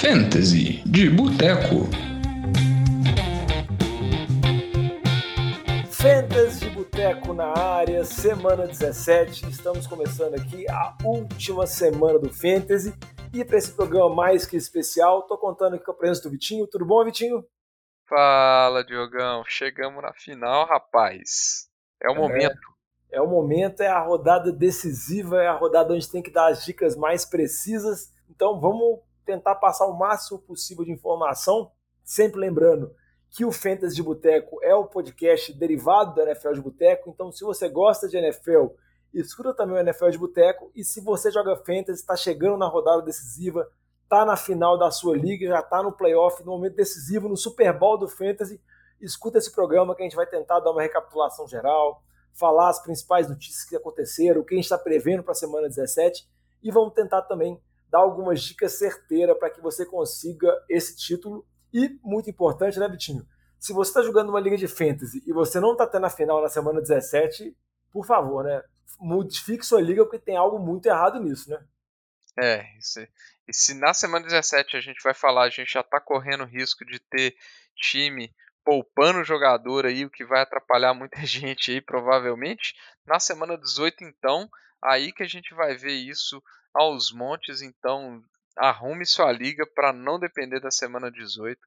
Fantasy de Boteco. Fantasy de Boteco na área, semana 17. Estamos começando aqui a última semana do Fantasy. E para esse programa mais que especial, tô contando aqui com a presença do Vitinho. Tudo bom, Vitinho? Fala, Diogão. Chegamos na final, rapaz. É o é, momento. É o momento, é a rodada decisiva, é a rodada onde tem que dar as dicas mais precisas. Então vamos tentar passar o máximo possível de informação, sempre lembrando que o Fantasy de Boteco é o podcast derivado do NFL de Boteco. Então, se você gosta de NFL, escuta também o NFL de Boteco. E se você joga Fantasy, está chegando na rodada decisiva, está na final da sua liga, já está no playoff, no momento decisivo, no Super Bowl do Fantasy, escuta esse programa que a gente vai tentar dar uma recapitulação geral, falar as principais notícias que aconteceram, o que a gente está prevendo para a semana 17 e vamos tentar também dar algumas dicas certeiras para que você consiga esse título. E, muito importante, né, Vitinho? Se você está jogando uma liga de fantasy e você não está tendo a final na semana 17, por favor, né? Modifique sua liga porque tem algo muito errado nisso, né? É, isso, e se na semana 17 a gente vai falar, a gente já está correndo risco de ter time poupando o jogador aí, o que vai atrapalhar muita gente aí, provavelmente. Na semana 18, então, aí que a gente vai ver isso aos montes, então arrume sua liga para não depender da semana 18,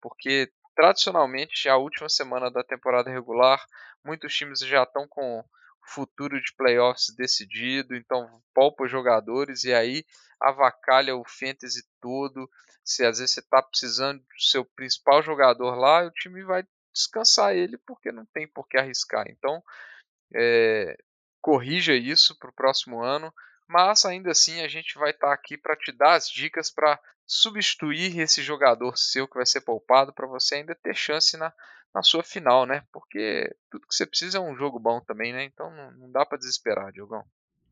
porque tradicionalmente a última semana da temporada regular, muitos times já estão com futuro de playoffs decidido, então poupa os jogadores e aí avacalha o fantasy todo. Se às vezes você está precisando do seu principal jogador lá, o time vai descansar ele porque não tem por que arriscar. Então, é, corrija isso para o próximo ano, mas ainda assim a gente vai estar tá aqui para te dar as dicas para substituir esse jogador seu que vai ser poupado para você ainda ter chance na, na sua final, né? Porque tudo que você precisa é um jogo bom também, né? Então não, não dá para desesperar, Diogão.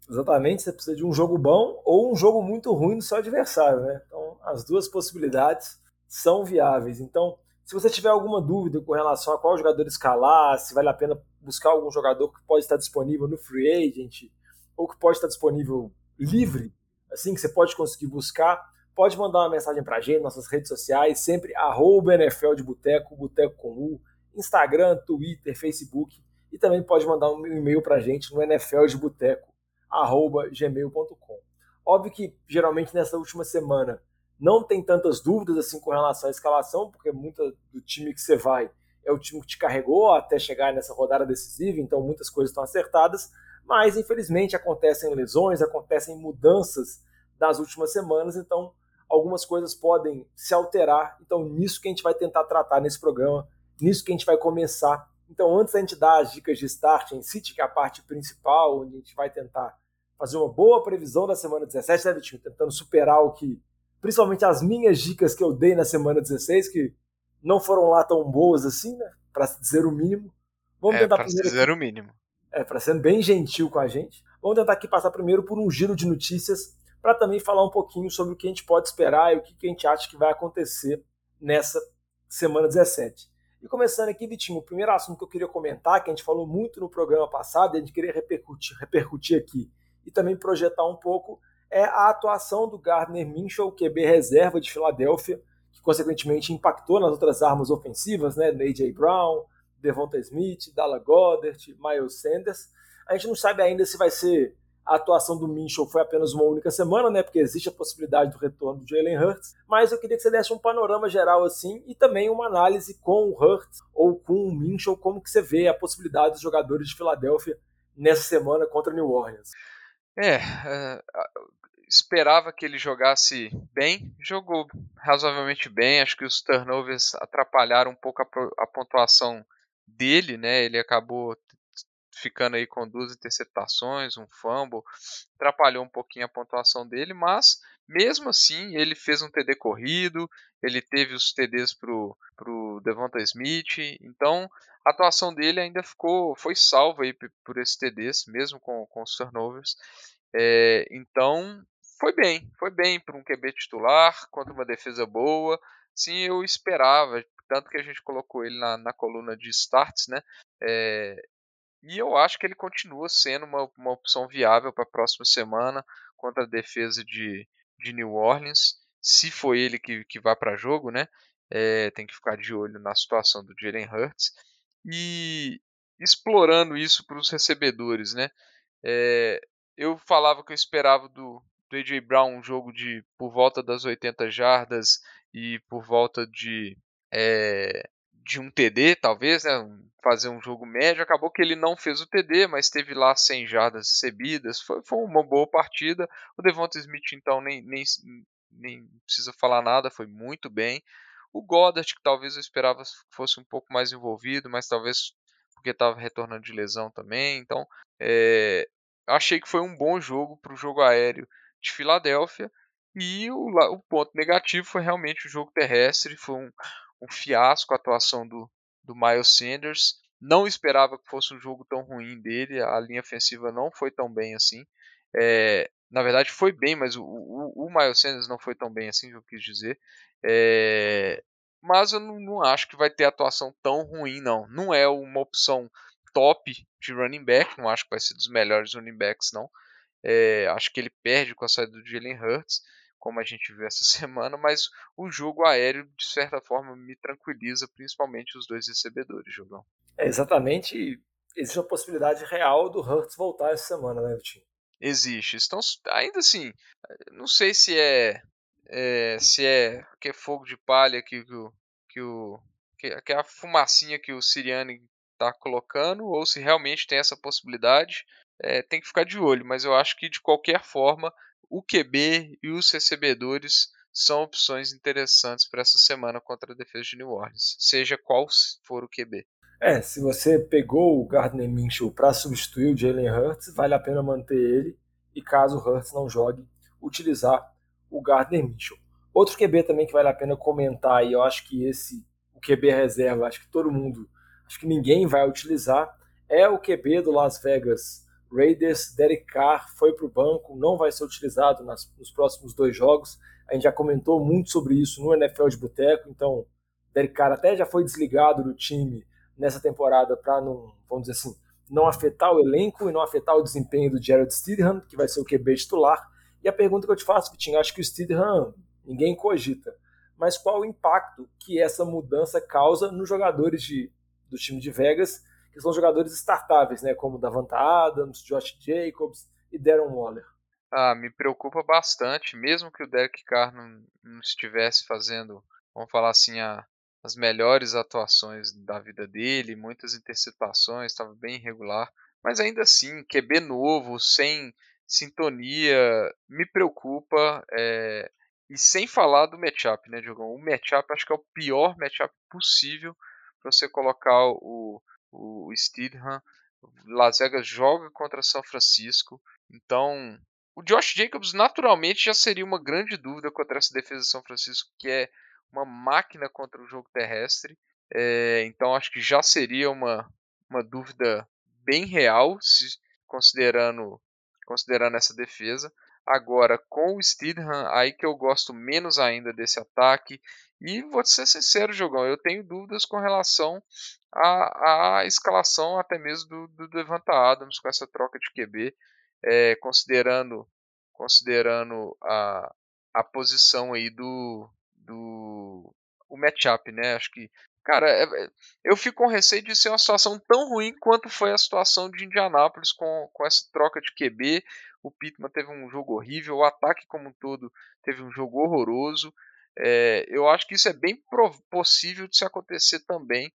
Exatamente, você precisa de um jogo bom ou um jogo muito ruim do seu adversário, né? Então as duas possibilidades são viáveis. Então, se você tiver alguma dúvida com relação a qual jogador escalar, se vale a pena buscar algum jogador que pode estar disponível no free agent ou que pode estar disponível livre, assim que você pode conseguir buscar, pode mandar uma mensagem para a gente, nossas redes sociais, sempre arroba NFL de Boteco, Boteco com U, Instagram, Twitter, Facebook, e também pode mandar um e-mail para a gente no NFL de Boteco, arroba gmail.com. Óbvio que geralmente nessa última semana não tem tantas dúvidas assim com relação à escalação, porque muita do time que você vai é o time que te carregou até chegar nessa rodada decisiva, então muitas coisas estão acertadas, mas infelizmente acontecem lesões, acontecem mudanças das últimas semanas, então algumas coisas podem se alterar. Então, nisso que a gente vai tentar tratar nesse programa, nisso que a gente vai começar. Então, antes da gente dar as dicas de start em City, que é a parte principal, onde a gente vai tentar fazer uma boa previsão da semana 17, né, Vitinho? Tentando superar o que, principalmente as minhas dicas que eu dei na semana 16, que não foram lá tão boas assim, né? Para dizer o mínimo. Vamos é, tentar para dizer aqui, o mínimo. É, para ser bem gentil com a gente. Vamos tentar aqui passar primeiro por um giro de notícias para também falar um pouquinho sobre o que a gente pode esperar e o que a gente acha que vai acontecer nessa semana 17. E começando aqui, Vitinho, o primeiro assunto que eu queria comentar, que a gente falou muito no programa passado, e a gente queria repercutir, repercutir aqui e também projetar um pouco, é a atuação do Gardner Minshew, QB reserva de Filadélfia, que consequentemente impactou nas outras armas ofensivas, né, A.J. Brown, Devonta Smith, Dalla Goddard, Miles Sanders. A gente não sabe ainda se vai ser a atuação do Minchel foi apenas uma única semana, né? Porque existe a possibilidade do retorno do Jalen Hurts. Mas eu queria que você desse um panorama geral assim e também uma análise com o Hurts ou com o Minchel, como que você vê a possibilidade dos jogadores de Filadélfia nessa semana contra New Orleans. É, uh, esperava que ele jogasse bem, jogou razoavelmente bem. Acho que os turnovers atrapalharam um pouco a, a pontuação dele, né? Ele acabou ficando aí com duas interceptações, um fumble, atrapalhou um pouquinho a pontuação dele, mas mesmo assim ele fez um TD corrido, ele teve os TDs pro, pro Devonta Smith, então a atuação dele ainda ficou, foi salva aí por esses TDs, mesmo com, com os turnovers, é, então foi bem, foi bem para um QB titular, contra uma defesa boa, sim, eu esperava, tanto que a gente colocou ele na, na coluna de starts, né? É, e eu acho que ele continua sendo uma, uma opção viável para a próxima semana contra a defesa de, de New Orleans. se for ele que, que vai para jogo, né? É, tem que ficar de olho na situação do Jalen Hurts e explorando isso para os recebedores, né? É, eu falava que eu esperava do, do AJ Brown um jogo de por volta das 80 jardas e por volta de é, de um TD, talvez, né? Fazer um jogo médio. Acabou que ele não fez o TD, mas teve lá 100 jardas recebidas. Foi, foi uma boa partida. O Devonta Smith, então, nem, nem, nem precisa falar nada, foi muito bem. O Goddard, que talvez eu esperava fosse um pouco mais envolvido, mas talvez porque estava retornando de lesão também. Então, é, achei que foi um bom jogo para o jogo aéreo de Filadélfia. E o, o, ponto negativo foi realmente o jogo terrestre. Foi um, um fiasco a atuação do, do Miles Sanders. Não esperava que fosse um jogo tão ruim dele. A linha ofensiva não foi tão bem assim. É, na verdade, foi bem, mas o, o, o Miles Sanders não foi tão bem assim, eu quis dizer. É, mas eu não, não, acho que vai ter atuação tão ruim, não. Não é uma opção top de running back. Não acho que vai ser dos melhores running backs, não. É, acho que ele perde com a saída do Jalen Hurts como a gente viu essa semana, mas o jogo aéreo, de certa forma, me tranquiliza, principalmente os dois recebedores, Jogão. É, exatamente. Existe a possibilidade real do Hurts voltar essa semana, né, Vitinho? Existe. Então, ainda assim, não sei se é, é se é que é fogo de palha que, que, o, que, o, que, que é a fumacinha que o Siriani está colocando, ou se realmente tem essa possibilidade. É, tem que ficar de olho, mas eu acho que de qualquer forma o QB e os recebedores são opções interessantes para essa semana contra a defesa de New Orleans, seja qual for o QB. É, se você pegou o Gardner Minshew para substituir o Jalen Hurts, vale a pena manter ele e caso o Hurts não jogue, utilizar o Gardner Minshew. Outro QB também que vale a pena comentar e eu acho que esse o QB reserva, acho que todo mundo, acho que ninguém vai utilizar, é o QB do Las Vegas Raiders, Derek Carr foi para o banco, não vai ser utilizado nas, nos próximos dois jogos. A gente já comentou muito sobre isso no NFL de Boteco, então Derek Carr até já foi desligado do time nessa temporada para não, vamos dizer assim, não afetar o elenco e não afetar o desempenho do Jared Stidham, que vai ser o QB titular. E a pergunta que eu te faço, Vitinho, acho que o Stidham ninguém cogita, mas qual o impacto que essa mudança causa nos jogadores de, do time de Vegas que são jogadores startáveis, né, como Davanta Adams, Josh Jacobs e Darren Waller. Ah, me preocupa bastante, mesmo que o Derek Carr não, não estivesse fazendo, vamos falar assim, a, as melhores atuações da vida dele, muitas interceptações, estava bem irregular, mas ainda assim, QB novo, sem sintonia, me preocupa, é, e sem falar do matchup, né, Diogão? O matchup acho que é o pior matchup possível para você colocar o, o Steedham. Las Vegas joga contra São Francisco. Então, o Josh Jacobs naturalmente já seria uma grande dúvida contra essa defesa de São Francisco, que é uma máquina contra o jogo terrestre. É, então, acho que já seria uma, uma dúvida bem real, se, considerando, considerando essa defesa. Agora, com o Steedham, aí que eu gosto menos ainda desse ataque. E vou ser sincero, Jogão, eu tenho dúvidas com relação à, à escalação até mesmo do, do Devanta Adams com essa troca de QB, é, considerando, considerando a, a posição aí do, do o matchup, né? Acho que Cara, é, é, eu fico com receio de ser uma situação tão ruim quanto foi a situação de Indianápolis com, com essa troca de QB. O Pittman teve um jogo horrível, o ataque como um todo teve um jogo horroroso. É, eu acho que isso é bem possível de se acontecer também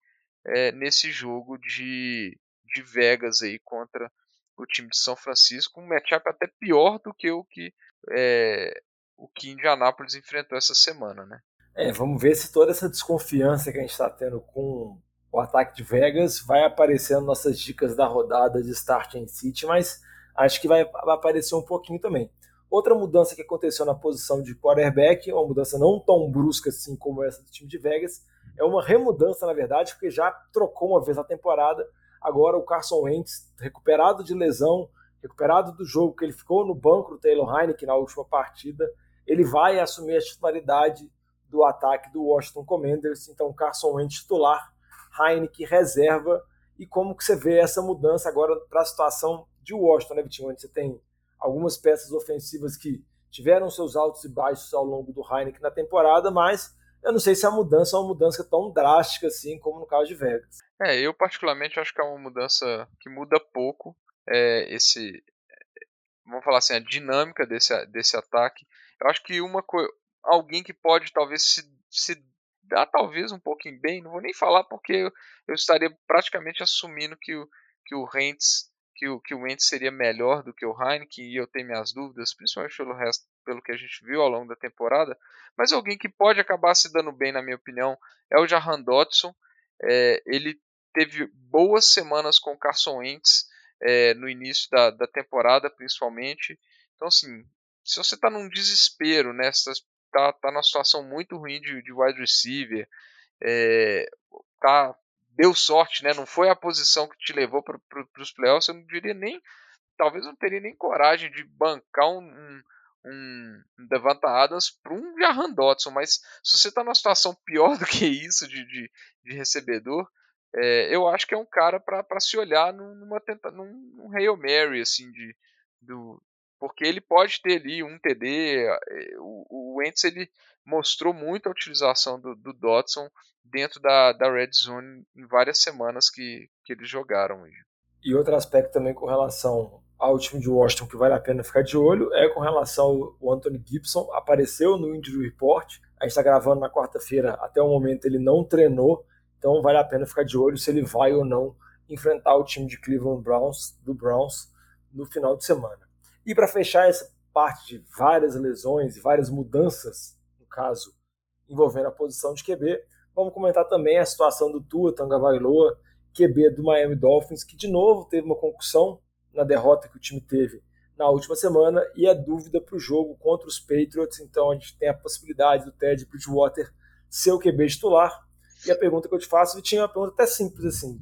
é, nesse jogo de, de Vegas aí contra o time de São Francisco. Um matchup até pior do que o que, é, o que Indianápolis enfrentou essa semana, né? É, vamos ver se toda essa desconfiança que a gente está tendo com o ataque de Vegas vai aparecer nas nossas dicas da rodada de Start em City, mas acho que vai aparecer um pouquinho também. Outra mudança que aconteceu na posição de quarterback, uma mudança não tão brusca assim como essa do time de Vegas, é uma remudança, na verdade, porque já trocou uma vez a temporada. Agora o Carson Wentz, recuperado de lesão, recuperado do jogo que ele ficou no banco do Taylor Heineken na última partida, ele vai assumir a titularidade do ataque do Washington Commanders. Então, Carson Wentz titular, Heineken reserva. E como que você vê essa mudança agora para a situação de Washington, né, Vitinho? Onde você tem algumas peças ofensivas que tiveram seus altos e baixos ao longo do Heineken na temporada, mas eu não sei se a mudança é uma mudança tão drástica assim como no caso de Vegas. É, eu particularmente acho que é uma mudança que muda pouco é, esse, vamos falar assim, a dinâmica desse, desse ataque. Eu acho que uma alguém que pode talvez se, se dar talvez um pouquinho bem, não vou nem falar porque eu, eu estaria praticamente assumindo que o, que o Rentz que o, que o Wentz seria melhor do que o Heineken e eu tenho minhas dúvidas, principalmente pelo resto, pelo que a gente viu ao longo da temporada. Mas alguém que pode acabar se dando bem, na minha opinião, é o Jahan Dodson. É, ele teve boas semanas com o Carson Wentz é, no início da, da temporada, principalmente. Então, assim, se você está num desespero, né, está tá, tá numa situação muito ruim de, de wide receiver, é, tá deu sorte, né? Não foi a posição que te levou para pro, os playoffs. Eu não diria nem, talvez não teria nem coragem de bancar um, um, um Devanta Adams para um Jahan Dodson. Mas se você está numa situação pior do que isso de, de, de recebedor, é, eu acho que é um cara para se olhar numa tenta, num, num Hail Mary, assim, de, do, porque ele pode ter ali um TD. É, o, o Wentz ele mostrou muito a utilização do, do Dodson dentro da, da Red Zone em várias semanas que, que eles jogaram. E outro aspecto também com relação ao time de Washington que vale a pena ficar de olho é com relação ao Anthony Gibson, apareceu no Injury Report, a gente está gravando na quarta-feira, até o momento ele não treinou, então vale a pena ficar de olho se ele vai ou não enfrentar o time de Cleveland Browns, do Browns, no final de semana. E para fechar essa parte de várias lesões e várias mudanças, no caso envolvendo a posição de QB, Vamos comentar também a situação do Tua Tagovailoa, QB do Miami Dolphins, que de novo teve uma concussão na derrota que o time teve na última semana e é dúvida para o jogo contra os Patriots. Então a gente tem a possibilidade do Ted Bridgewater ser o QB titular. E a pergunta que eu te faço, Vitinho, é uma pergunta até simples assim.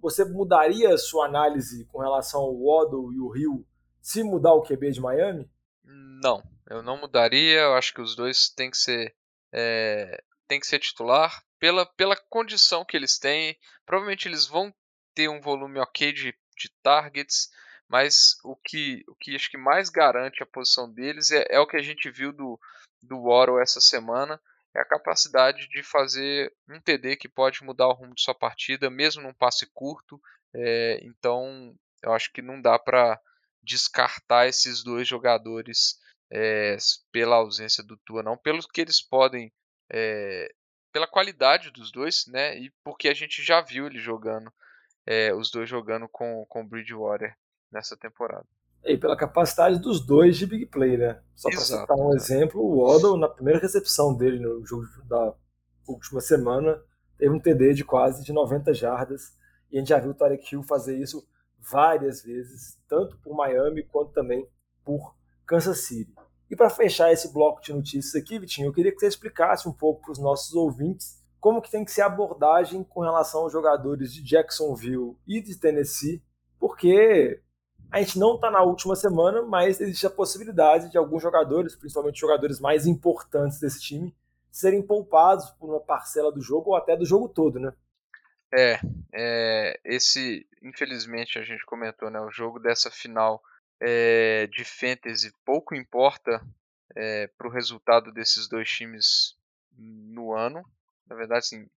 você mudaria a sua análise com relação ao Waddle e o Rio se mudar o QB de Miami? Não, eu não mudaria. Eu acho que os dois têm que ser é, tem que ser titular pela, pela condição que eles têm. Provavelmente eles vão ter um volume ok de, de targets, mas o que, o que acho que mais garante a posição deles é, é o que a gente viu do, do Waddle essa semana, é a capacidade de fazer um TD que pode mudar o rumo de sua partida, mesmo num passe curto. É, então, eu acho que não dá para descartar esses dois jogadores é, pela ausência do Tua, não, pelo que eles podem é, pela qualidade dos dois, né? E porque a gente já viu ele jogando, é, os dois jogando com com Bridgewater nessa temporada. E pela capacidade dos dois de big play, né? Só para citar um exemplo, o Waddle, na primeira recepção dele no jogo da última semana, teve um TD de quase de 90 jardas. E a gente já viu o Tarek Hill fazer isso várias vezes, tanto por Miami quanto também por Kansas City. E para fechar esse bloco de notícias aqui, Vitinho, eu queria que você explicasse um pouco para os nossos ouvintes como que tem que ser a abordagem com relação aos jogadores de Jacksonville e de Tennessee, porque a gente não está na última semana, mas existe a possibilidade de alguns jogadores, principalmente jogadores mais importantes desse time, serem poupados por uma parcela do jogo ou até do jogo todo, né? É, é esse, infelizmente, a gente comentou, né? O jogo dessa final é, de fantasy pouco importa é, para o resultado desses dois times no ano. Na verdade, assim,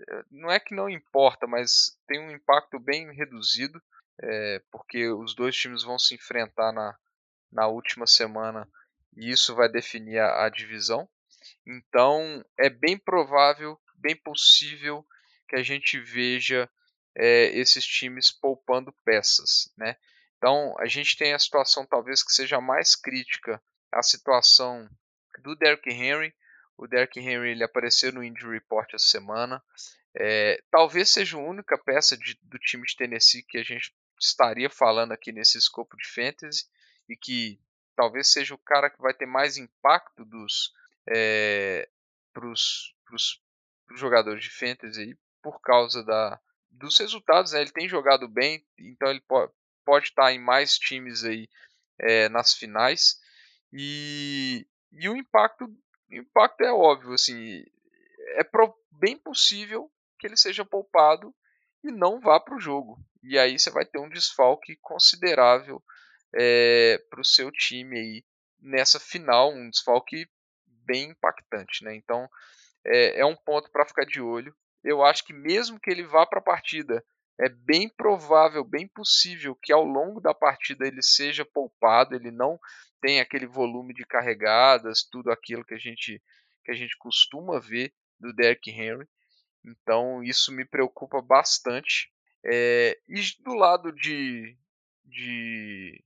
eh, não é que não importa, mas tem um impacto bem reduzido, é, porque os dois times vão se enfrentar na, na última semana e isso vai definir a, a divisão. Então, é bem provável, bem possível que a gente veja é, esses times poupando peças, né? Então, a gente tem a situação talvez que seja mais crítica, a situação do Derrick Henry. O Derrick Henry ele apareceu no Injury Report essa semana. É, talvez seja a única peça de, do time de Tennessee que a gente estaria falando aqui nesse escopo de fantasy e que talvez seja o cara que vai ter mais impacto dos é, para os jogadores de fantasy por causa da, dos resultados. Né? Ele tem jogado bem, então ele pode, pode estar em mais times aí é, nas finais. E, e o impacto, o impacto é óbvio, assim, é pro, bem possível que ele seja poupado e não vá para o jogo. E aí você vai ter um desfalque considerável é, para o seu time aí nessa final, um desfalque bem impactante, né? Então é, é um ponto para ficar de olho. Eu acho que mesmo que ele vá para a partida, é bem provável, bem possível que ao longo da partida ele seja poupado, ele não tem aquele volume de carregadas, tudo aquilo que a gente que a gente costuma ver do Derrick Henry. Então isso me preocupa bastante. É, e do lado de, de,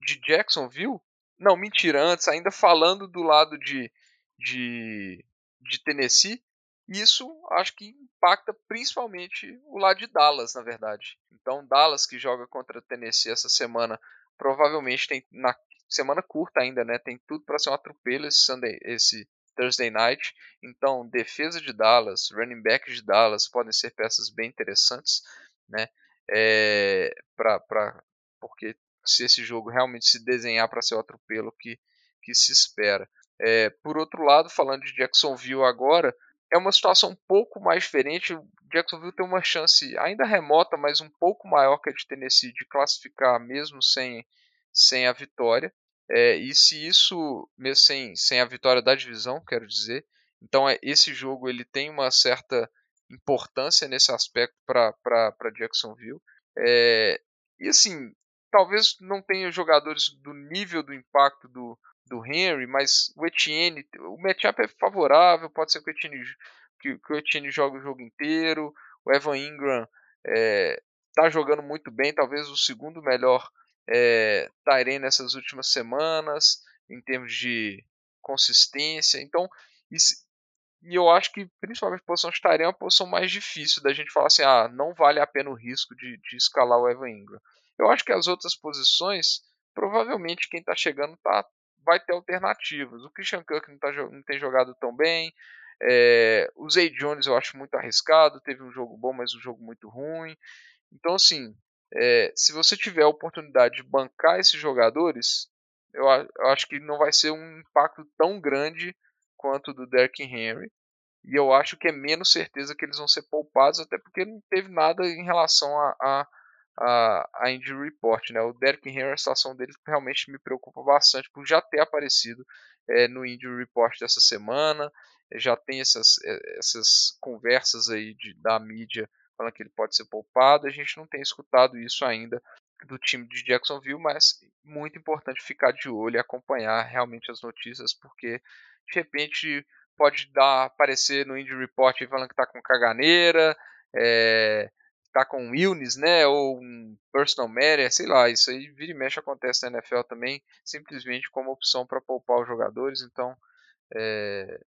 de Jacksonville, não, mentira, antes, ainda falando do lado de, de, de Tennessee, isso acho que impacta principalmente o lado de Dallas, na verdade. Então, Dallas que joga contra Tennessee essa semana, provavelmente tem na semana curta ainda, né? Tem tudo para ser um atropelo esse Sunday, esse Thursday Night. Então, defesa de Dallas, running back de Dallas podem ser peças bem interessantes, né? É, pra, pra, porque se esse jogo realmente se desenhar para ser o atropelo que, que se espera. É, por outro lado, falando de Jacksonville agora, é uma situação um pouco mais diferente. O Jacksonville tem uma chance ainda remota, mas um pouco maior que a de Tennessee de classificar mesmo sem, sem a vitória. É, e se isso, mesmo sem, sem a vitória da divisão, quero dizer, então é, esse jogo ele tem uma certa importância nesse aspecto para Jacksonville. É, e assim, talvez não tenha jogadores do nível do impacto do, do Henry, mas o Etienne, o matchup é favorável, pode ser que o Etienne, que, que o Etienne jogue o jogo inteiro, o Evan Ingram está é, jogando muito bem, talvez o segundo melhor é, nessas últimas semanas, em termos de consistência. Então, isso, e eu acho que principalmente a posição de Tyrene é uma posição mais difícil da gente falar assim, ah, não vale a pena o risco de, de escalar o Evan Ingram. Eu acho que as outras posições, provavelmente quem está chegando tá, vai ter alternativas. O Christian Kirk não, tá, não tem jogado tão bem. É, o Zay Jones eu acho muito arriscado. Teve um jogo bom, mas um jogo muito ruim. Então, assim, é, se você tiver a oportunidade de bancar esses jogadores, eu, eu, acho que não vai ser um impacto tão grande quanto do Derrick Henry. E eu acho que é menos certeza que eles vão ser poupados, até porque não teve nada em relação a, a, a, a injury report. Né? O Derrick Henry, a situação dele realmente me preocupa bastante por já ter aparecido é, no injury report dessa semana. Já tem essas, é, essas conversas aí de, da mídia falando que ele pode ser poupado. A gente não tem escutado isso ainda do time de Jacksonville, mas muito importante ficar de olho e acompanhar realmente as notícias, porque de repente pode dar aparecer no Indy Report falando que está com caganeira, é, tá com um illness, né, ou um personal matter, sei lá, isso aí vira e mexe acontece na NFL também, simplesmente como opção para poupar os jogadores, então é,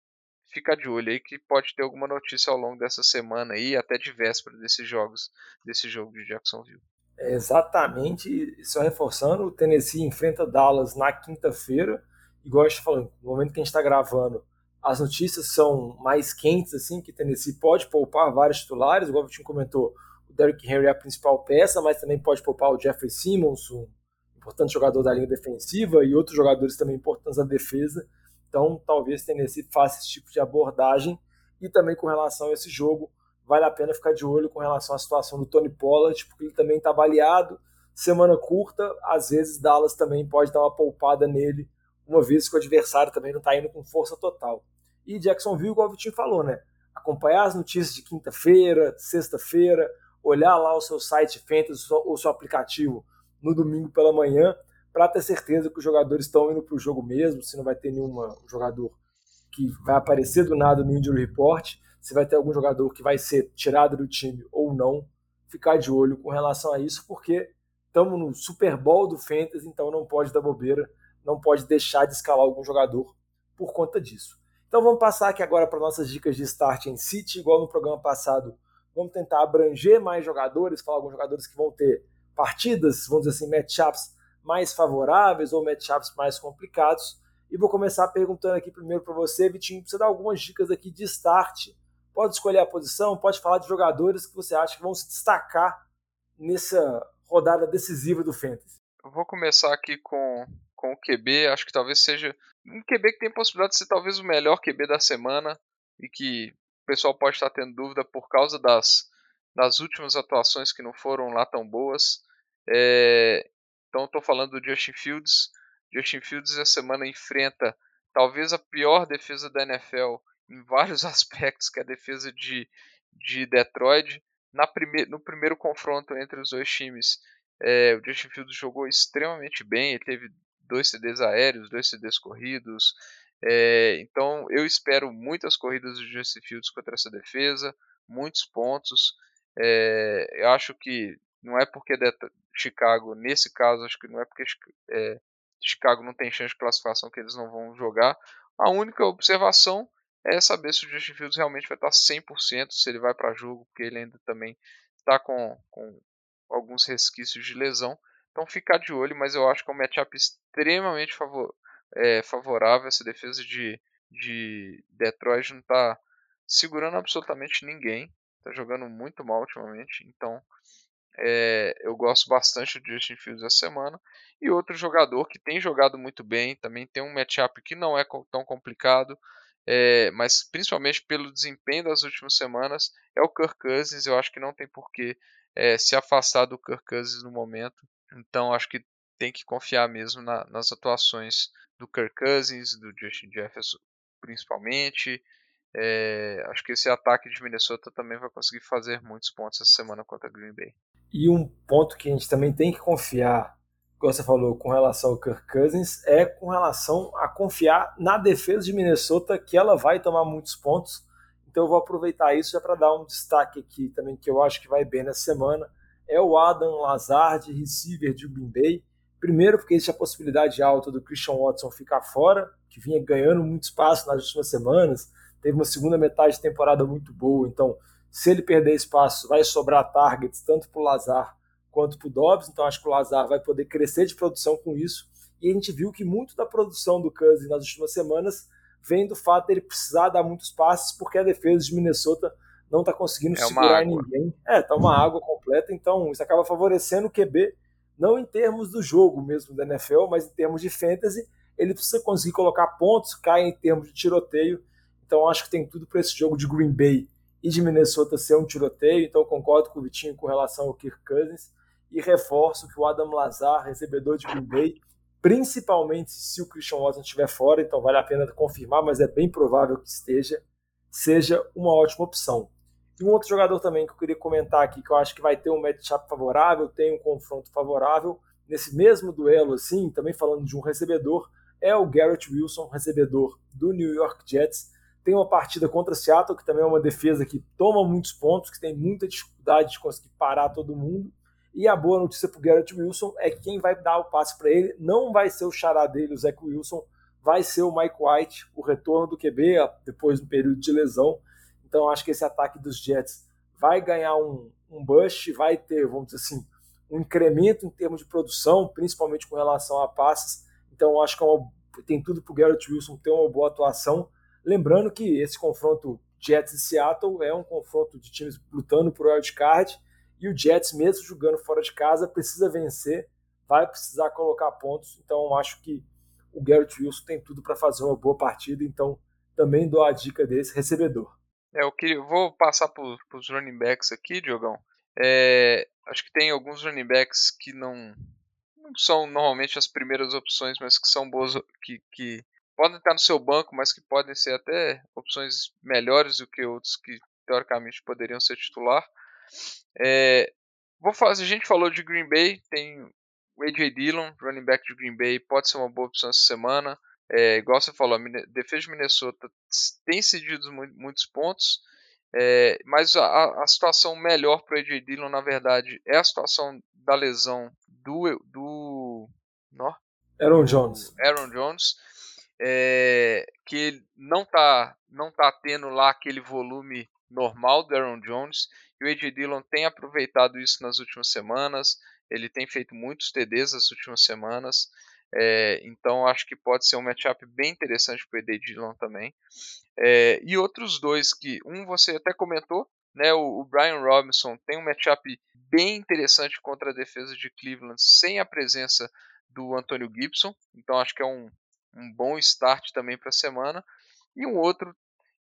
fica de olho aí que pode ter alguma notícia ao longo dessa semana aí, até de véspera desses jogos, desse jogo de Jacksonville. É exatamente, só reforçando, o Tennessee enfrenta Dallas na quinta-feira, igual eu estou falando, no momento que a gente está gravando, as notícias são mais quentes, assim, que Tennessee pode poupar vários titulares, igual o Vitinho comentou, Derrick Henry é a principal peça, mas também pode poupar o Jeffrey Simmons, um importante jogador da linha defensiva, e outros jogadores também importantes na defesa, então, talvez Tennessee faça esse tipo de abordagem. E também com relação a esse jogo, vale a pena ficar de olho com relação à situação do Tony Pollard, porque ele também está baleado. Semana curta, às vezes Dallas também pode dar uma poupada nele, uma vez que o adversário também não está indo com força total. E Jacksonville, igual o Vitinho falou, né? Acompanhar as notícias de quinta-feira, sexta-feira, olhar lá o seu site Fantasy ou o seu aplicativo no domingo pela manhã para ter certeza que os jogadores estão indo para o jogo mesmo, se não vai ter nenhum jogador que vai aparecer do nada no injury report, se vai ter algum jogador que vai ser tirado do time ou não, ficar de olho com relação a isso, porque estamos no Super Bowl do Fantasy, então não pode dar bobeira, não pode deixar de escalar algum jogador por conta disso. Então vamos passar aqui agora para nossas dicas de start em City, igual no programa passado. Vamos tentar abranger mais jogadores, falar alguns jogadores que vão ter partidas, vamos dizer assim, matchups mais favoráveis ou matchups mais complicados. E vou começar perguntando aqui primeiro para você, Vitinho, você dar algumas dicas aqui de start. Pode escolher a posição, pode falar de jogadores que você acha que vão se destacar nessa rodada decisiva do Fantasy. Eu vou começar aqui com, com o QB, acho que talvez seja um QB que tem possibilidade de ser talvez o melhor QB da semana e que o pessoal pode estar tendo dúvida por causa das, das últimas atuações que não foram lá tão boas. É, então estou falando do Justin Fields. Justin Fields essa semana enfrenta talvez a pior defesa da NFL em vários aspectos, que é a defesa de, de Detroit. Na prime no primeiro confronto entre os dois times, é, o Justin Fields jogou extremamente bem, ele teve dois CDs aéreos, dois CDs corridos. É, então eu espero muitas corridas do Justin Fields contra essa defesa, muitos pontos. É, eu acho que não é porque Chicago, nesse caso, acho que não é porque é, Chicago não tem chance de classificação que eles não vão jogar. A única observação é saber se o Justin Fields realmente vai estar 100%, se ele vai para jogo, porque ele ainda também está com, com alguns resquícios de lesão. Então ficar de olho, mas eu acho que é um matchup extremamente favor, é, favorável. Essa defesa de, de Detroit não está segurando absolutamente ninguém. Está jogando muito mal ultimamente. Então é, eu gosto bastante do Justin Fields essa semana. E outro jogador que tem jogado muito bem, também tem um matchup que não é tão complicado, é, mas principalmente pelo desempenho das últimas semanas, é o Kirk Cousins. Eu acho que não tem porquê é, se afastar do Kirk Cousins no momento. Então acho que tem que confiar mesmo na, nas atuações do Kirk Cousins, do Justin Jefferson principalmente. É, acho que esse ataque de Minnesota também vai conseguir fazer muitos pontos essa semana contra Green Bay. E um ponto que a gente também tem que confiar, como você falou, com relação ao Kirk Cousins, é com relação a confiar na defesa de Minnesota, que ela vai tomar muitos pontos. Então eu vou aproveitar isso já para dar um destaque aqui também, que eu acho que vai bem nessa semana. É o Adam Lazard, receiver de Green Bay. Primeiro, porque existe a possibilidade alta do Christian Watson ficar fora, que vinha ganhando muito espaço nas últimas semanas. Teve uma segunda metade de temporada muito boa, então se ele perder espaço, vai sobrar targets tanto para o Lazar quanto para o Dobbs. Então acho que o Lazar vai poder crescer de produção com isso. E a gente viu que muito da produção do Cousins nas últimas semanas vem do fato dele precisar dar muitos passes, porque a defesa de Minnesota não está conseguindo é segurar ninguém. É, tá uma água completa, então isso acaba favorecendo o QB, não em termos do jogo mesmo da NFL, mas em termos de fantasy. Ele precisa conseguir colocar pontos, cai em termos de tiroteio. Então acho que tem tudo para esse jogo de Green Bay e de Minnesota ser um tiroteio, então concordo com o Vitinho com relação ao Kirk Cousins e reforço que o Adam Lazar, recebedor de Green Bay, principalmente se o Christian Watson estiver fora, então vale a pena confirmar, mas é bem provável que esteja, seja uma ótima opção. E um outro jogador também que eu queria comentar aqui, que eu acho que vai ter um matchup favorável, tem um confronto favorável, nesse mesmo duelo assim, também falando de um recebedor, é o Garrett Wilson, recebedor do New York Jets, tem uma partida contra Seattle, que também é uma defesa que toma muitos pontos, que tem muita dificuldade de conseguir parar todo mundo. E a boa notícia para o Garrett Wilson é que quem vai dar o passe para ele não vai ser o xará dele, o Zach Wilson, vai ser o Mike White, o retorno do QB depois do período de lesão. Então acho que esse ataque dos Jets vai ganhar um, um boost, vai ter, vamos dizer assim, um incremento em termos de produção, principalmente com relação a passes. Então acho que é uma, tem tudo para o Garrett Wilson ter uma boa atuação. Lembrando que esse confronto Jets e Seattle é um confronto de times lutando por wildcard e o Jets, mesmo jogando fora de casa, precisa vencer, vai precisar colocar pontos. Então, acho que o Garrett Wilson tem tudo para fazer uma boa partida. Então, também dou a dica desse recebedor. É, eu, queria, vou passar para os running backs aqui, Diogão. É, acho que tem alguns running backs que não, não são normalmente as primeiras opções, mas que são boas, que, que podem estar no seu banco, mas que podem ser até opções melhores do que outros que teoricamente poderiam ser titular. É, vou fazer, a gente falou de Green Bay, tem o AJ Dillon, running back de Green Bay, pode ser uma boa opção essa semana. É, igual você falou, a defesa de Minnesota tem cedido muitos pontos, é, mas a, a, situação melhor para o AJ Dillon, na verdade, é a situação da lesão do, do, no, Aaron Jones. Aaron Jones é, que ele não tá, não tá tendo lá aquele volume normal do Aaron Jones. E o AJ Dillon tem aproveitado isso nas últimas semanas. Ele tem feito muitos TDs nas últimas semanas. É, então acho que pode ser um matchup bem interessante para o AJ Dillon também. É, e outros dois que um você até comentou, né? O, o Brian Robinson tem um matchup bem interessante contra a defesa de Cleveland sem a presença do Antônio Gibson. Então acho que é um, um bom start também para a semana. E um outro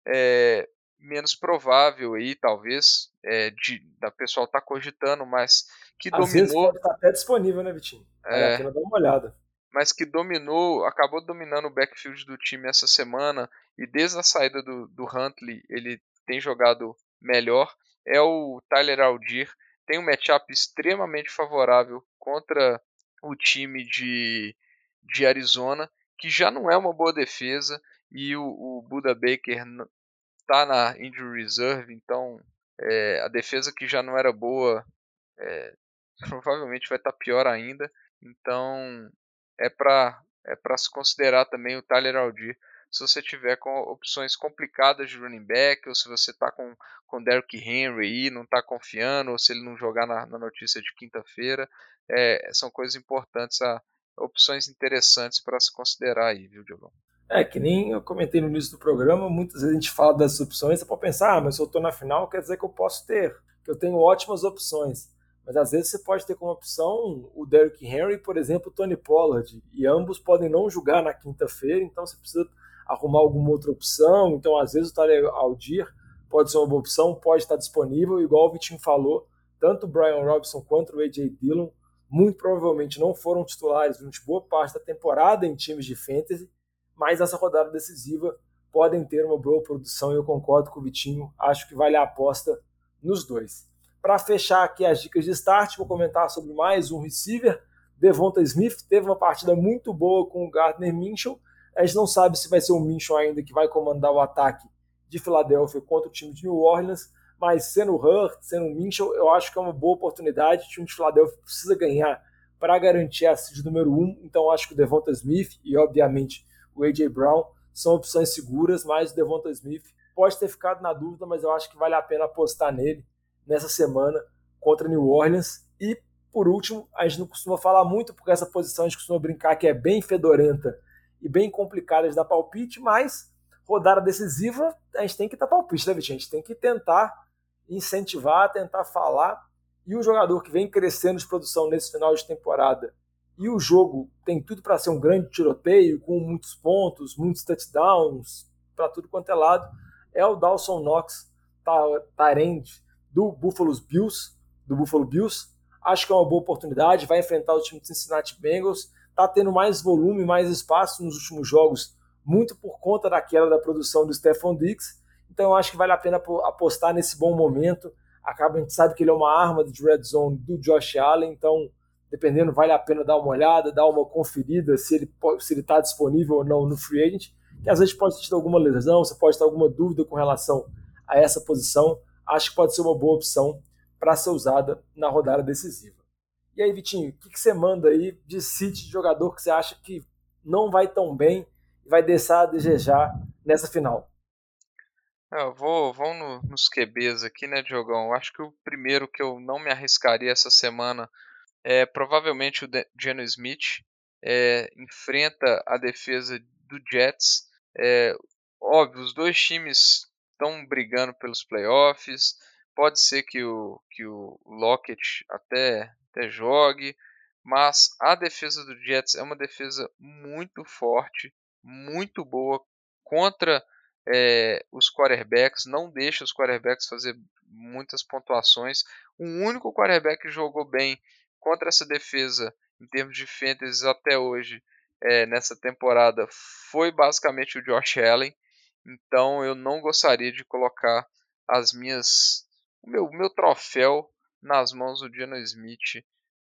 é, menos provável aí, talvez, é, de, da pessoal tá cogitando, mas que Às dominou. Vezes pode estar até disponível, né, Vitinho? É, dar uma olhada. Mas que dominou, acabou dominando o backfield do time essa semana e desde a saída do, do Huntley ele tem jogado melhor, é o Tyler Aldir. Tem um matchup extremamente favorável contra o time de, de Arizona, que já não é uma boa defesa, e o, o Buda Baker está na injury reserve, então é, a defesa que já não era boa é, provavelmente vai estar tá pior ainda. Então é para é para se considerar também o Tyler Aldir se você tiver com opções complicadas de running back, ou se você está com, com Derrick Henry e não está confiando, ou se ele não jogar na, na notícia de quinta-feira, é, são coisas importantes, a, opções interessantes para se considerar aí, viu, Diogão? É, que nem eu comentei no início do programa, muitas vezes a gente fala das opções, você pode pensar, ah, mas se eu estou na final, quer dizer que eu posso ter, que eu tenho ótimas opções. Mas às vezes você pode ter como opção o Derrick Henry, por exemplo, o Tony Pollard, e ambos podem não jogar na quinta-feira, então você precisa arrumar alguma outra opção. Então, às vezes, o Tyler Aldir pode ser uma boa opção, pode estar disponível, igual o Vitinho falou, tanto o Brian Robinson quanto o A.J. Dillon muito provavelmente não foram titulares durante boa parte da temporada em times de fantasy, mas essa rodada decisiva podem ter uma boa produção e eu concordo com o Vitinho, acho que vale a aposta nos dois. Para fechar aqui as dicas de start, vou comentar sobre mais um receiver. Devonta Smith teve uma partida muito boa com o Gardner Minshew. A gente não sabe se vai ser o Minshew ainda que vai comandar o ataque de Filadélfia contra o time de New Orleans, mas sendo o Hurt, sendo o Minshew, eu acho que é uma boa oportunidade. O time de Filadélfia precisa ganhar para garantir a seed número 1, um, então acho que o Devonta Smith e, obviamente, o A.J. Brown são opções seguras, mas o Devonta Smith pode ter ficado na dúvida, mas eu acho que vale a pena apostar nele nessa semana contra New Orleans. E, por último, a gente não costuma falar muito, porque essa posição a gente costuma brincar que é bem fedorenta e bem complicada de dar palpite, mas rodada decisiva a gente tem que dar palpite, né, Vitinho? A gente tem que tentar incentivar, tentar falar. E o jogador que vem crescendo de produção nesse final de temporada e o jogo tem tudo para ser um grande tiroteio, com muitos pontos, muitos touchdowns, para tudo quanto é lado, é o Dawson Knox, Tyrande do Buffalo Bills, do Buffalo Bills. Acho que é uma boa oportunidade, vai enfrentar o time de Cincinnati Bengals, está tendo mais volume, mais espaço nos últimos jogos, muito por conta da queda da produção do Stephon Diggs. Então acho que vale a pena apostar nesse bom momento. Acaba, a gente sabe que ele é uma arma de red zone do Josh Allen, então dependendo, vale a pena dar uma olhada, dar uma conferida se ele se ele está disponível ou não no free agent. Que às vezes pode ter alguma lesão, você pode ter alguma dúvida com relação a essa posição acho que pode ser uma boa opção para ser usada na rodada decisiva. E aí, Vitinho, o que, que você manda aí de City de jogador que você acha que não vai tão bem e vai deixar a desejar nessa final? É, eu vou, vou no, nos QBs aqui, né, Diogão? Eu acho que o primeiro que eu não me arriscaria essa semana é provavelmente o Geno Smith. É, enfrenta a defesa do Jets. É, óbvio, os dois times estão brigando pelos playoffs. Pode ser que o, que o Lockett até, até jogue, mas a defesa do Jets é uma defesa muito forte, muito boa contra é, os quarterbacks, não deixa os quarterbacks fazer muitas pontuações. O único quarterback que jogou bem contra essa defesa em termos de fantasy até hoje é, nessa temporada foi basicamente o Josh Allen. Então eu não gostaria de colocar as minhas o meu, meu troféu nas mãos do Dino Smith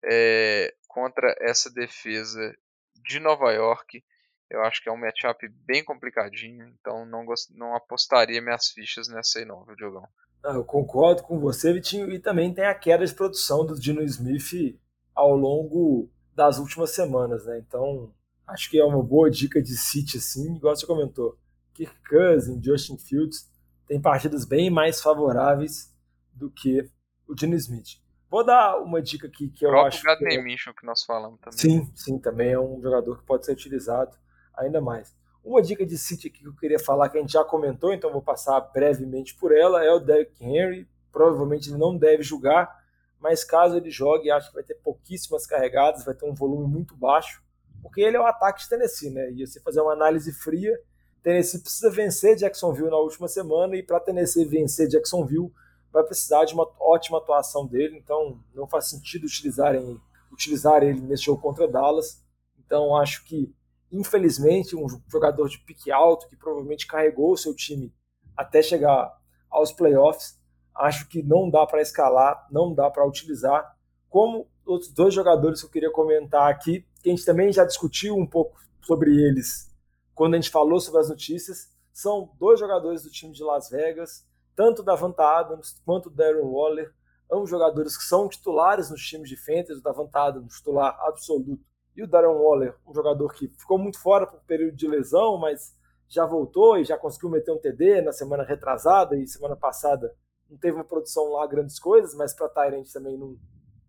é, contra essa defesa de Nova York. Eu acho que é um matchup bem complicadinho, então não, não apostaria minhas fichas nessa aí não, viu, Diogão? Ah, eu concordo com você, Vitinho, e também tem a queda de produção do Dino Smith ao longo das últimas semanas, né? Então, acho que é uma boa dica de City, assim, igual você comentou. Kirk Cousins, Justin Fields têm partidas bem mais favoráveis do que o Gene Smith. Vou dar uma dica aqui que eu o acho. O Gardner é... Minshew que nós falamos também. Sim, sim, também é um jogador que pode ser utilizado ainda mais. Uma dica de City que eu queria falar, que a gente já comentou, então vou passar brevemente por ela, é o Derrick Henry. Provavelmente ele não deve jogar, mas caso ele jogue, acho que vai ter pouquíssimas carregadas, vai ter um volume muito baixo, porque ele é o ataque de Tennessee, né? E você fazer uma análise fria, Tennessee precisa vencer Jacksonville na última semana e para Tennessee vencer Jacksonville vai precisar de uma ótima atuação dele, então não faz sentido utilizarem, utilizar ele nesse jogo contra Dallas. Então acho que, infelizmente, um jogador de pique alto que provavelmente carregou o seu time até chegar aos playoffs, acho que não dá para escalar, não dá para utilizar. Como outros dois jogadores que eu queria comentar aqui, que a gente também já discutiu um pouco sobre eles quando a gente falou sobre as notícias, são dois jogadores do time de Las Vegas, tanto da Vanta Adams quanto Darren Waller, ambos jogadores que são titulares nos times de fantasy, o Davante Adams, titular absoluto, e o Darren Waller, um jogador que ficou muito fora por um período de lesão, mas já voltou e já conseguiu meter um TD na semana retrasada e semana passada não teve uma produção lá grandes coisas, mas para Tyrant também não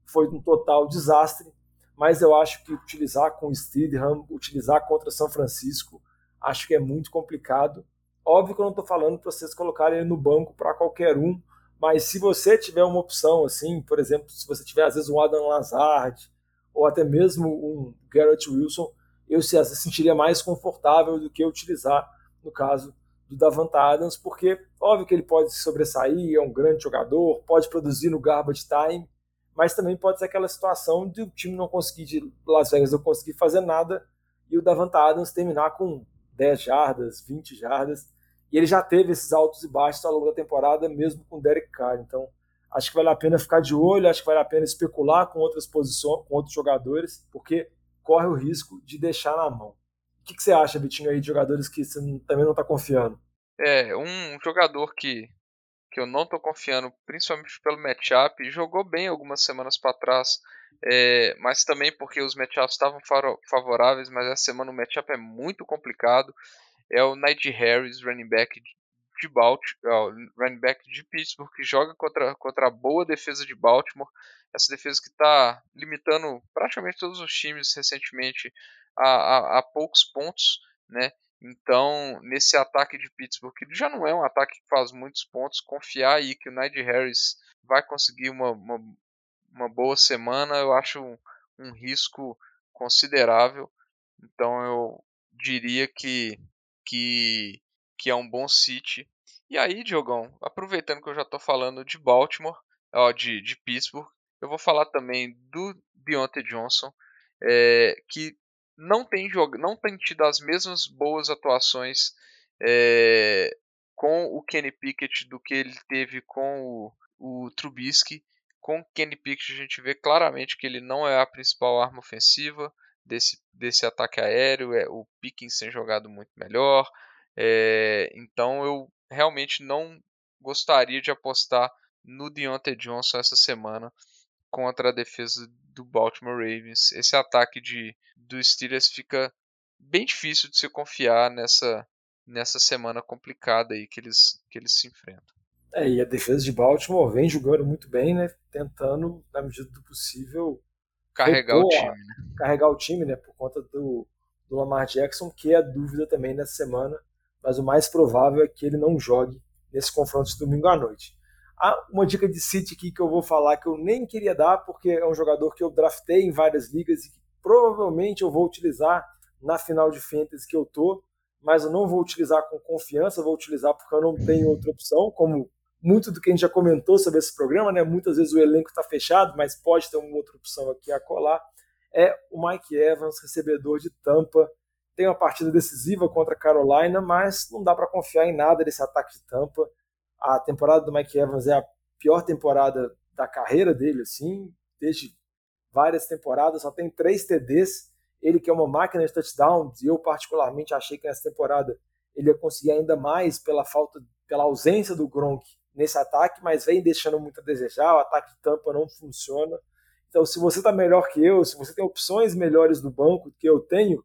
foi um total desastre. Mas eu acho que utilizar com o Steedham, utilizar contra São Francisco, acho que é muito complicado. Óbvio que eu não estou falando para vocês colocarem ele no banco para qualquer um, mas se você tiver uma opção assim, por exemplo, se você tiver às vezes um Adam Lazard ou até mesmo um Garrett Wilson, eu se sentiria mais confortável do que utilizar no caso do Davante Adams, porque óbvio que ele pode se sobressair, é um grande jogador, pode produzir no garbage time, mas também pode ser aquela situação de o time não conseguir de Las Vegas não conseguir fazer nada e o Davante Adams terminar com 10 jardas, 20 jardas, e ele já teve esses altos e baixos ao longo da temporada, mesmo com o Derek Carr, então acho que vale a pena ficar de olho, acho que vale a pena especular com outras posições, com outros jogadores, porque corre o risco de deixar na mão. O que, que, você acha, Vitinho, aí de jogadores que você também não está confiando? É, um jogador que, que eu não estou confiando, principalmente pelo matchup, jogou bem algumas semanas para trás, é, mas também porque os matchups estavam favoráveis, mas essa semana o matchup é muito complicado. É o Najee Harris, running back de Baltimore, running back de Pittsburgh, que joga contra, contra a boa defesa de Baltimore. Essa defesa que está limitando praticamente todos os times recentemente a, a, a poucos pontos, né? Então, nesse ataque de Pittsburgh, que já não é um ataque que faz muitos pontos, confiar aí que o Najee Harris vai conseguir uma, uma, uma boa semana, eu acho um, um, risco considerável. Então, eu diria que, que, que é um bom City. E aí, Diogão, aproveitando que eu já estou falando de Baltimore, ó, de, de Pittsburgh, eu vou falar também do Deontay Johnson, é, que não tem, jog... não tem tido as mesmas boas atuações é... com o Kenny Pickett do que ele teve com o, o Trubisky. Com o Kenny Pickett a gente vê claramente que ele não é a principal arma ofensiva desse, desse ataque aéreo. É, o Pickens tem jogado muito melhor. É... então eu realmente não gostaria de apostar no Deontay Johnson essa semana contra a defesa do Baltimore Ravens. Esse ataque de do Steelers fica bem difícil de se confiar nessa nessa semana complicada aí que eles que eles se enfrentam. É, e a defesa de Baltimore vem jogando muito bem, né? Tentando, na medida do possível, carregar o time, né? Carregar o time, né? Por conta do, do Lamar Jackson, que é a dúvida também nessa semana, mas o mais provável é que ele não jogue nesse confronto de domingo à noite. Há uma dica de City aqui que eu vou falar que eu nem queria dar, porque é um jogador que eu draftei em várias ligas e que provavelmente eu vou utilizar na final de Fantasy que eu tô, mas eu não vou utilizar com confiança, vou utilizar porque eu não tenho outra opção, como muito do que a gente já comentou sobre esse programa, né? Muitas vezes o elenco está fechado, mas pode ter uma outra opção aqui a colar. É o Mike Evans, recebedor de Tampa. Tem uma partida decisiva contra a Carolina, mas não dá para confiar em nada desse ataque de Tampa a temporada do Mike Evans é a pior temporada da carreira dele, assim, desde várias temporadas, só tem três TDs. Ele que é uma máquina de touchdowns, e eu particularmente achei que nessa temporada ele ia conseguir ainda mais pela falta, pela ausência do Gronk nesse ataque, mas vem deixando muito a desejar, o ataque de tampa não funciona. Então, se você está melhor que eu, se você tem opções melhores do banco que eu tenho,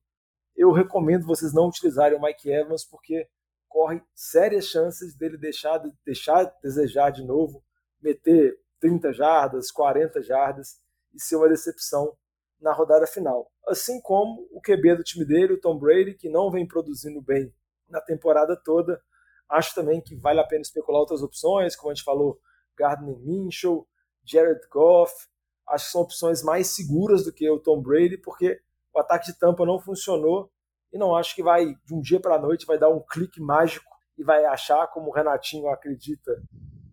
eu recomendo vocês não utilizarem o Mike Evans, porque corre sérias chances dele deixar, deixar de desejar de novo, meter 30 jardas, 40 jardas e ser uma decepção na rodada final. Assim como o QB do time dele, o Tom Brady, que não vem produzindo bem na temporada toda. Acho também que vale a pena especular outras opções, como a gente falou, Gardner Minshew, Jared Goff. Acho que são opções mais seguras do que o Tom Brady, porque o ataque de tampa não funcionou e não acho que vai, de um dia para a noite, vai dar um clique mágico e vai achar, como o Renatinho acredita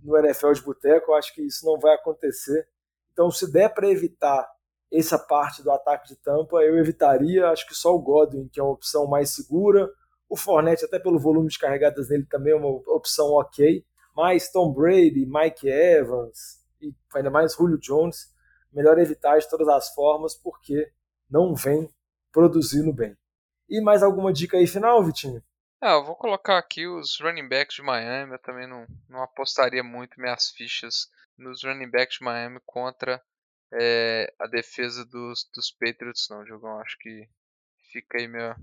no NFL de boteco, acho que isso não vai acontecer. Então, se der para evitar essa parte do ataque de tampa eu evitaria. Acho que só o Godwin, que é uma opção mais segura. O Fournette, até pelo volume de carregadas dele, também é uma opção ok. Mas Tom Brady, Mike Evans e ainda mais Julio Jones, melhor evitar de todas as formas, porque não vem produzindo bem. E mais alguma dica aí final, Vitinho? Ah, eu vou colocar aqui os running backs de Miami. Eu também não, não apostaria muito minhas fichas nos running backs de Miami contra é, a defesa dos, dos Patriots, não, Diogão. Acho que fica aí meu,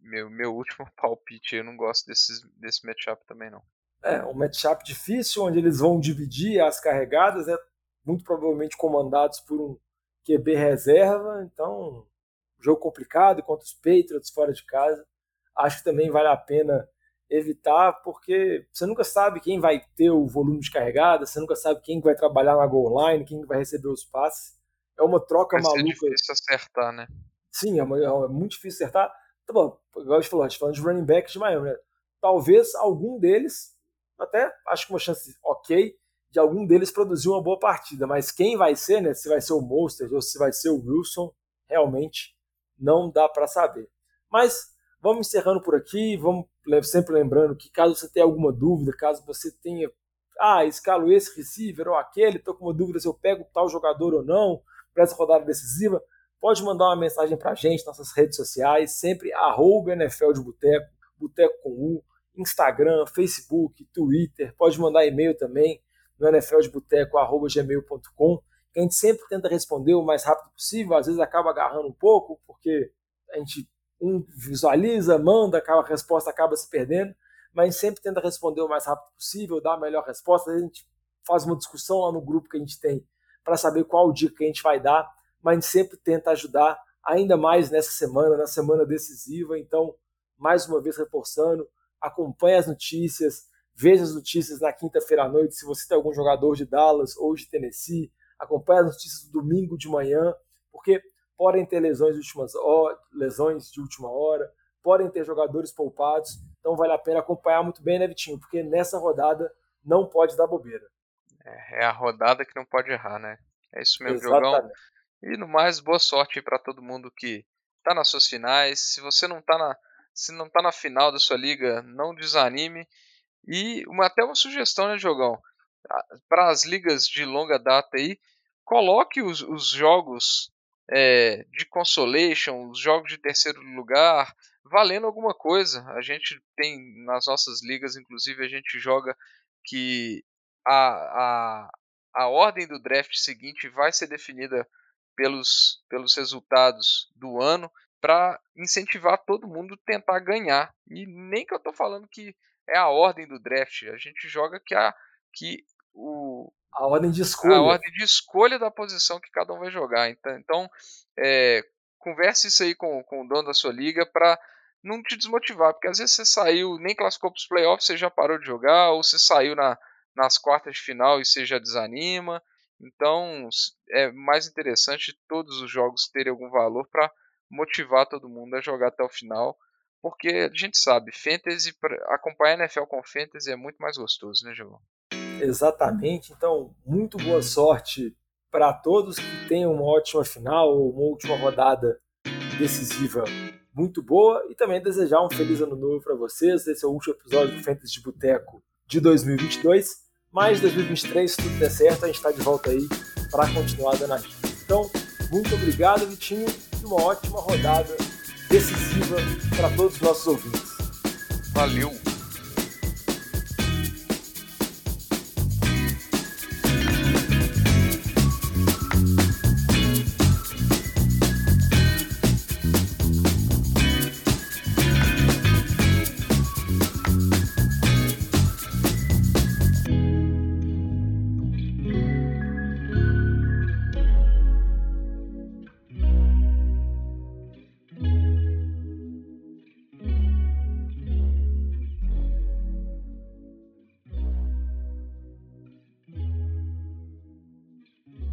meu, meu último palpite. Eu não gosto desses, desse matchup também, não. É, um matchup difícil, onde eles vão dividir as carregadas, né? muito provavelmente comandados por um QB reserva. Então, jogo complicado contra os Patriots fora de casa. Acho que também vale a pena evitar, porque você nunca sabe quem vai ter o volume de carregada, você nunca sabe quem vai trabalhar na goal line, quem vai receber os passes. É uma troca vai maluca. É difícil acertar, né? Sim, é, uma, é, muito difícil acertar. Tá bom, igual a gente falou, a gente falando de running backs de Miami, né? Talvez algum deles, até acho que uma chance ok, de algum deles produzir uma boa partida, mas quem vai ser, né? Se vai ser o Monster ou se vai ser o Wilson, realmente não dá para saber. Mas Vamos encerrando por aqui, vamos sempre lembrando que caso você tenha alguma dúvida, caso você tenha, ah, escalo esse receiver ou aquele, estou com uma dúvida se eu pego tal jogador ou não para essa rodada decisiva, pode mandar uma mensagem para a gente, nossas redes sociais, sempre arroba NFL de Boteco, Boteco com U, Instagram, Facebook, Twitter, pode mandar e-mail também no nfldeboteco.gmail.com, que a gente sempre tenta responder o mais rápido possível, às vezes acaba agarrando um pouco, porque a gente um visualiza, manda, a resposta acaba se perdendo, mas sempre tenta responder o mais rápido possível, dar a melhor resposta. A gente faz uma discussão lá no grupo que a gente tem para saber qual dica que a gente vai dar, mas a gente sempre tenta ajudar ainda mais nessa semana, na semana decisiva. Então, mais uma vez reforçando, acompanhe as notícias, veja as notícias na quinta-feira à noite, se você tem algum jogador de Dallas ou de Tennessee, acompanhe as notícias do domingo de manhã, porque podem ter lesões de, últimas lesões de última hora, podem ter jogadores poupados, então vale a pena acompanhar muito bem, né, Vitinho? Porque nessa rodada não pode dar bobeira. É, é a rodada que não pode errar, né? É isso mesmo, Exatamente. jogão. E no mais, boa sorte para todo mundo que tá nas suas finais. Se você não tá na, se não tá na final da sua liga, não desanime. E uma, até uma sugestão, né, jogão? Para as ligas de longa data aí, coloque os, os jogos é, de consolation, os jogos de terceiro lugar, valendo alguma coisa. A gente tem nas nossas ligas, inclusive, a gente joga que a, a, a ordem do draft seguinte vai ser definida pelos, pelos resultados do ano para incentivar todo mundo a tentar ganhar. E nem que eu estou falando que é a ordem do draft, a gente joga que, a, que o, a ordem de escolha. A ordem de escolha da posição que cada um vai jogar. Então, então é, converse isso aí com, com o dono da sua liga para não te desmotivar, porque às vezes você saiu, nem classificou para os playoffs, você já parou de jogar, ou você saiu na, nas quartas de final e você já desanima. Então é mais interessante todos os jogos terem algum valor para motivar todo mundo a jogar até o final. Porque a gente sabe, fantasy, acompanhar a NFL com fantasy é muito mais gostoso, né, João? Exatamente. Então, muito boa sorte para todos que tenham uma ótima final ou uma última rodada decisiva muito boa e também desejar um feliz ano novo para vocês. Esse é o último episódio do Fantasy de Boteco de 2022. Mas 2023, se tudo der certo, a gente está de volta aí para continuar dando a. Então, muito obrigado, Vitinho, e uma ótima rodada decisiva para todos os nossos ouvintes. Valeu!